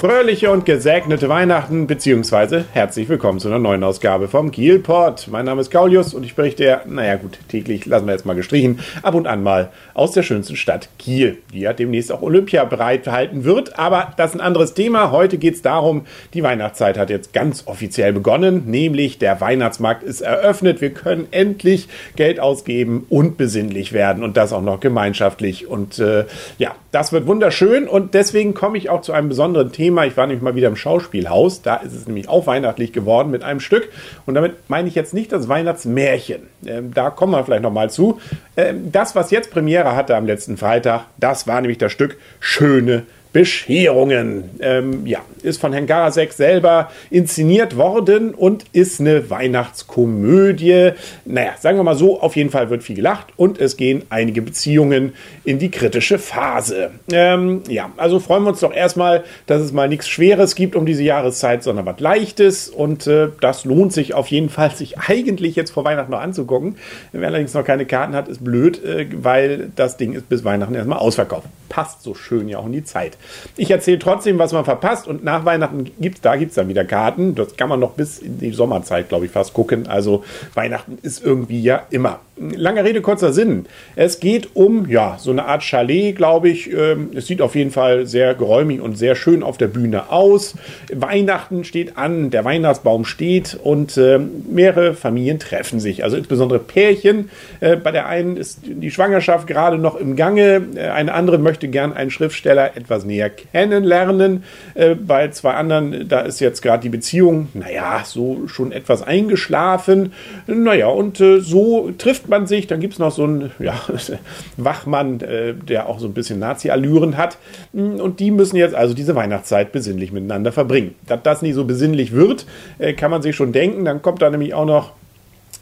fröhliche und gesegnete Weihnachten, beziehungsweise herzlich willkommen zu einer neuen Ausgabe vom Kielpot. Mein Name ist Kaulius und ich berichte ja, naja gut, täglich, lassen wir jetzt mal gestrichen, ab und an mal aus der schönsten Stadt Kiel, die ja demnächst auch Olympia bereithalten wird. Aber das ist ein anderes Thema. Heute geht es darum, die Weihnachtszeit hat jetzt ganz offiziell begonnen, nämlich der Weihnachtsmarkt ist eröffnet. Wir können endlich Geld ausgeben und besinnlich werden und das auch noch gemeinschaftlich. Und äh, ja, das wird wunderschön und deswegen komme ich auch zu einem besonderen Thema. Ich war nämlich mal wieder im Schauspielhaus. Da ist es nämlich auch weihnachtlich geworden mit einem Stück. Und damit meine ich jetzt nicht das Weihnachtsmärchen. Ähm, da kommen wir vielleicht nochmal zu. Ähm, das, was jetzt Premiere hatte am letzten Freitag, das war nämlich das Stück Schöne Bescherungen. Ähm, ja, ist von Herrn Garasek selber inszeniert worden und ist eine Weihnachtskomödie. Naja, sagen wir mal so, auf jeden Fall wird viel gelacht und es gehen einige Beziehungen in die kritische Phase. Ähm, ja, also freuen wir uns doch erstmal, dass es mal nichts Schweres gibt um diese Jahreszeit, sondern was Leichtes und äh, das lohnt sich auf jeden Fall, sich eigentlich jetzt vor Weihnachten noch anzugucken. Wer allerdings noch keine Karten hat, ist blöd, äh, weil das Ding ist bis Weihnachten erstmal ausverkauft. Passt so schön ja auch in die Zeit. Ich erzähle trotzdem, was man verpasst und nach Weihnachten gibt es, da gibt es dann wieder Karten. Das kann man noch bis in die Sommerzeit, glaube ich, fast gucken. Also Weihnachten ist irgendwie ja immer. Lange Rede, kurzer Sinn. Es geht um, ja, so eine Art Chalet, glaube ich. Ähm, es sieht auf jeden Fall sehr geräumig und sehr schön auf der Bühne aus. Weihnachten steht an, der Weihnachtsbaum steht und äh, mehrere Familien treffen sich. Also insbesondere Pärchen. Äh, bei der einen ist die Schwangerschaft gerade noch im Gange. Äh, eine andere möchte gern einen Schriftsteller etwas näher kennenlernen. Äh, bei zwei anderen, da ist jetzt gerade die Beziehung, naja, so schon etwas eingeschlafen. Naja, und so trifft man sich. Dann gibt es noch so einen ja, Wachmann, äh, der auch so ein bisschen Nazi-Allüren hat. Und die müssen jetzt also diese Weihnachtszeit besinnlich miteinander verbringen. Dass das nicht so besinnlich wird, äh, kann man sich schon denken. Dann kommt da nämlich auch noch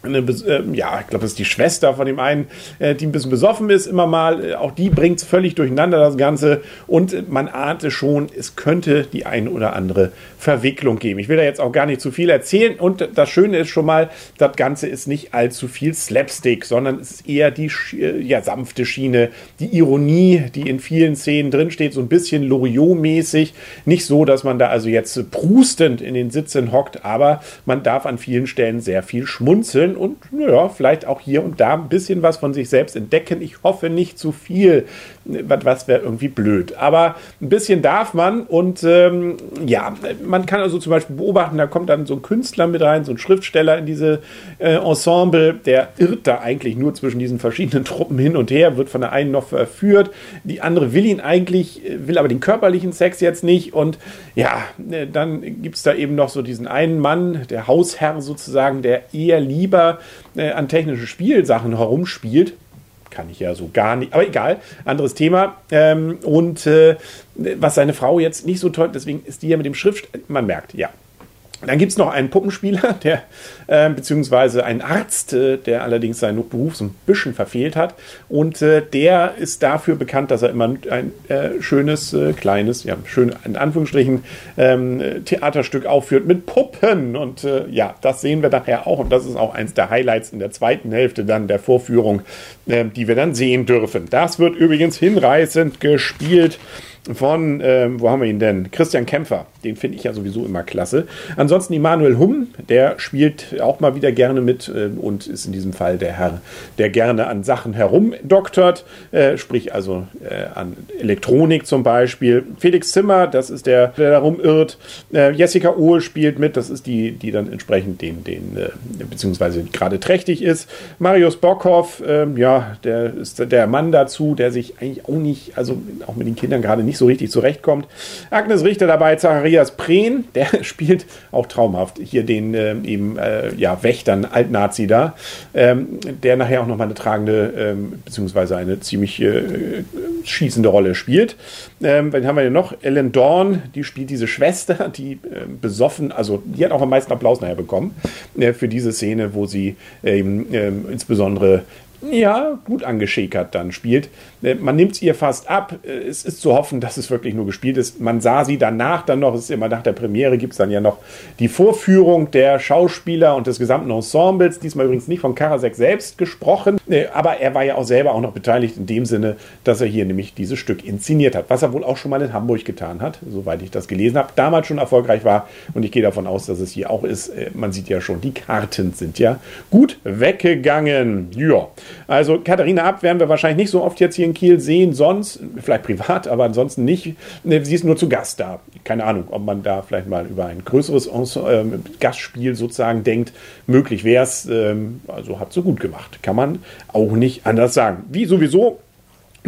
eine, äh, ja, ich glaube, das ist die Schwester von dem einen, äh, die ein bisschen besoffen ist, immer mal. Äh, auch die bringt es völlig durcheinander, das Ganze. Und man ahnte schon, es könnte die eine oder andere Verwicklung geben. Ich will da jetzt auch gar nicht zu viel erzählen. Und das Schöne ist schon mal, das Ganze ist nicht allzu viel Slapstick, sondern es ist eher die ja, sanfte Schiene, die Ironie, die in vielen Szenen drinsteht, so ein bisschen Loriot-mäßig. Nicht so, dass man da also jetzt prustend in den Sitzen hockt, aber man darf an vielen Stellen sehr viel schmunzeln wollen und naja, vielleicht auch hier und da ein bisschen was von sich selbst entdecken. Ich hoffe nicht zu viel, was wäre irgendwie blöd. Aber ein bisschen darf man und ähm, ja, man kann also zum Beispiel beobachten, da kommt dann so ein Künstler mit rein, so ein Schriftsteller in diese äh, Ensemble, der irrt da eigentlich nur zwischen diesen verschiedenen Truppen hin und her, wird von der einen noch verführt, die andere will ihn eigentlich, will aber den körperlichen Sex jetzt nicht und ja, äh, dann gibt es da eben noch so diesen einen Mann, der Hausherr sozusagen, der eher lieber lieber äh, an technische Spielsachen herumspielt. Kann ich ja so gar nicht, aber egal, anderes Thema. Ähm, und äh, was seine Frau jetzt nicht so toll, deswegen ist die ja mit dem Schrift, man merkt, ja, dann gibt es noch einen Puppenspieler, der, äh, beziehungsweise einen Arzt, äh, der allerdings seinen Beruf so ein bisschen verfehlt hat. Und äh, der ist dafür bekannt, dass er immer ein äh, schönes, äh, kleines, ja, schön in Anführungsstrichen, ähm, Theaterstück aufführt mit Puppen. Und äh, ja, das sehen wir nachher auch. Und das ist auch eins der Highlights in der zweiten Hälfte dann der Vorführung, die wir dann sehen dürfen. Das wird übrigens hinreißend gespielt von, ähm, wo haben wir ihn denn? Christian Kämpfer. Den finde ich ja sowieso immer klasse. Ansonsten Immanuel Humm, der spielt auch mal wieder gerne mit äh, und ist in diesem Fall der Herr, der gerne an Sachen herumdoktert, äh, sprich also äh, an Elektronik zum Beispiel. Felix Zimmer, das ist der, der darum irrt. Äh, Jessica Ohl spielt mit, das ist die, die dann entsprechend den, den äh, beziehungsweise gerade trächtig ist. Marius Bockhoff, ähm, ja, der ist der Mann dazu, der sich eigentlich auch nicht, also auch mit den Kindern gerade nicht so richtig zurechtkommt. Agnes Richter dabei, Zacharias Prehn, der spielt auch traumhaft hier den äh, eben äh, ja, Wächtern, Altnazi da, ähm, der nachher auch nochmal eine tragende, ähm, beziehungsweise eine ziemlich äh, schießende Rolle spielt. Ähm, dann haben wir ja noch Ellen Dorn, die spielt diese Schwester, die äh, besoffen, also die hat auch am meisten Applaus nachher bekommen äh, für diese Szene, wo sie ähm, ähm, insbesondere ja, gut angeschäkert dann spielt. Äh, man nimmt es ihr fast ab. Äh, es ist zu hoffen, dass es wirklich nur gespielt ist. Man sah sie danach dann noch, es ist immer nach der Premiere, gibt es dann ja noch die Vorführung der Schauspieler und des gesamten Ensembles. Diesmal übrigens nicht von Karasek selbst gesprochen, äh, aber er war ja auch selber auch noch beteiligt in dem Sinne, dass er hier nämlich dieses Stück inszeniert hat, was er wohl auch schon mal in Hamburg getan hat, soweit ich das gelesen habe. Damals schon erfolgreich war und ich gehe davon aus, dass es hier auch ist. Man sieht ja schon, die Karten sind ja gut weggegangen. Ja. Also Katharina Abt werden wir wahrscheinlich nicht so oft jetzt hier in Kiel sehen, sonst, vielleicht privat, aber ansonsten nicht. Sie ist nur zu Gast da. Keine Ahnung, ob man da vielleicht mal über ein größeres äh, Gastspiel sozusagen denkt. Möglich wäre es. Ähm, also hat sie gut gemacht. Kann man auch nicht anders sagen. Wie sowieso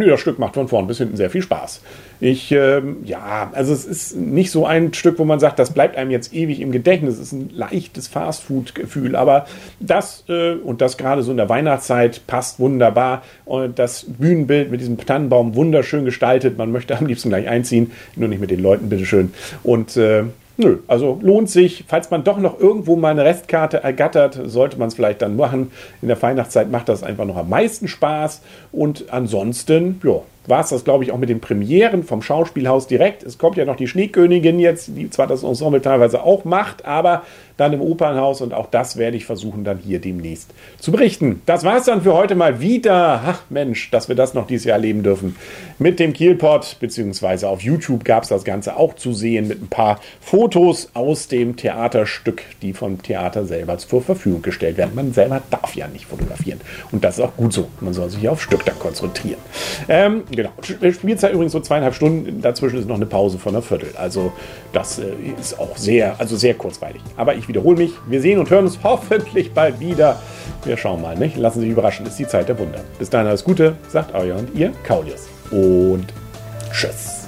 Nö, das Stück macht von vorn bis hinten sehr viel Spaß. Ich, ähm, ja, also es ist nicht so ein Stück, wo man sagt, das bleibt einem jetzt ewig im Gedächtnis. Es ist ein leichtes Fastfood-Gefühl, aber das äh, und das gerade so in der Weihnachtszeit passt wunderbar. Und das Bühnenbild mit diesem Tannenbaum wunderschön gestaltet. Man möchte am liebsten gleich einziehen, nur nicht mit den Leuten, bitteschön. Und äh, Nö, also lohnt sich. Falls man doch noch irgendwo mal eine Restkarte ergattert, sollte man es vielleicht dann machen. In der Weihnachtszeit macht das einfach noch am meisten Spaß. Und ansonsten, ja, war es das, glaube ich, auch mit den Premieren vom Schauspielhaus direkt. Es kommt ja noch die Schneekönigin jetzt, die zwar das Ensemble teilweise auch macht, aber dann im Opernhaus und auch das werde ich versuchen, dann hier demnächst zu berichten. Das war es dann für heute mal wieder. Ach Mensch, dass wir das noch dieses Jahr erleben dürfen. Mit dem Kielpot, beziehungsweise auf YouTube gab es das Ganze auch zu sehen mit ein paar Fotos aus dem Theaterstück, die vom Theater selber zur Verfügung gestellt werden. Man selber darf ja nicht fotografieren. Und das ist auch gut so. Man soll sich auf Stück da konzentrieren. Ähm, genau. Spielzeit übrigens so zweieinhalb Stunden. Dazwischen ist noch eine Pause von einer Viertel. Also das äh, ist auch sehr, also sehr kurzweilig. Aber ich wiederhole mich. Wir sehen und hören uns hoffentlich bald wieder. Wir schauen mal, nicht? Lassen Sie sich überraschen. Ist die Zeit der Wunder. Bis dahin alles Gute, sagt euer und ihr Kaulius. Und tschüss.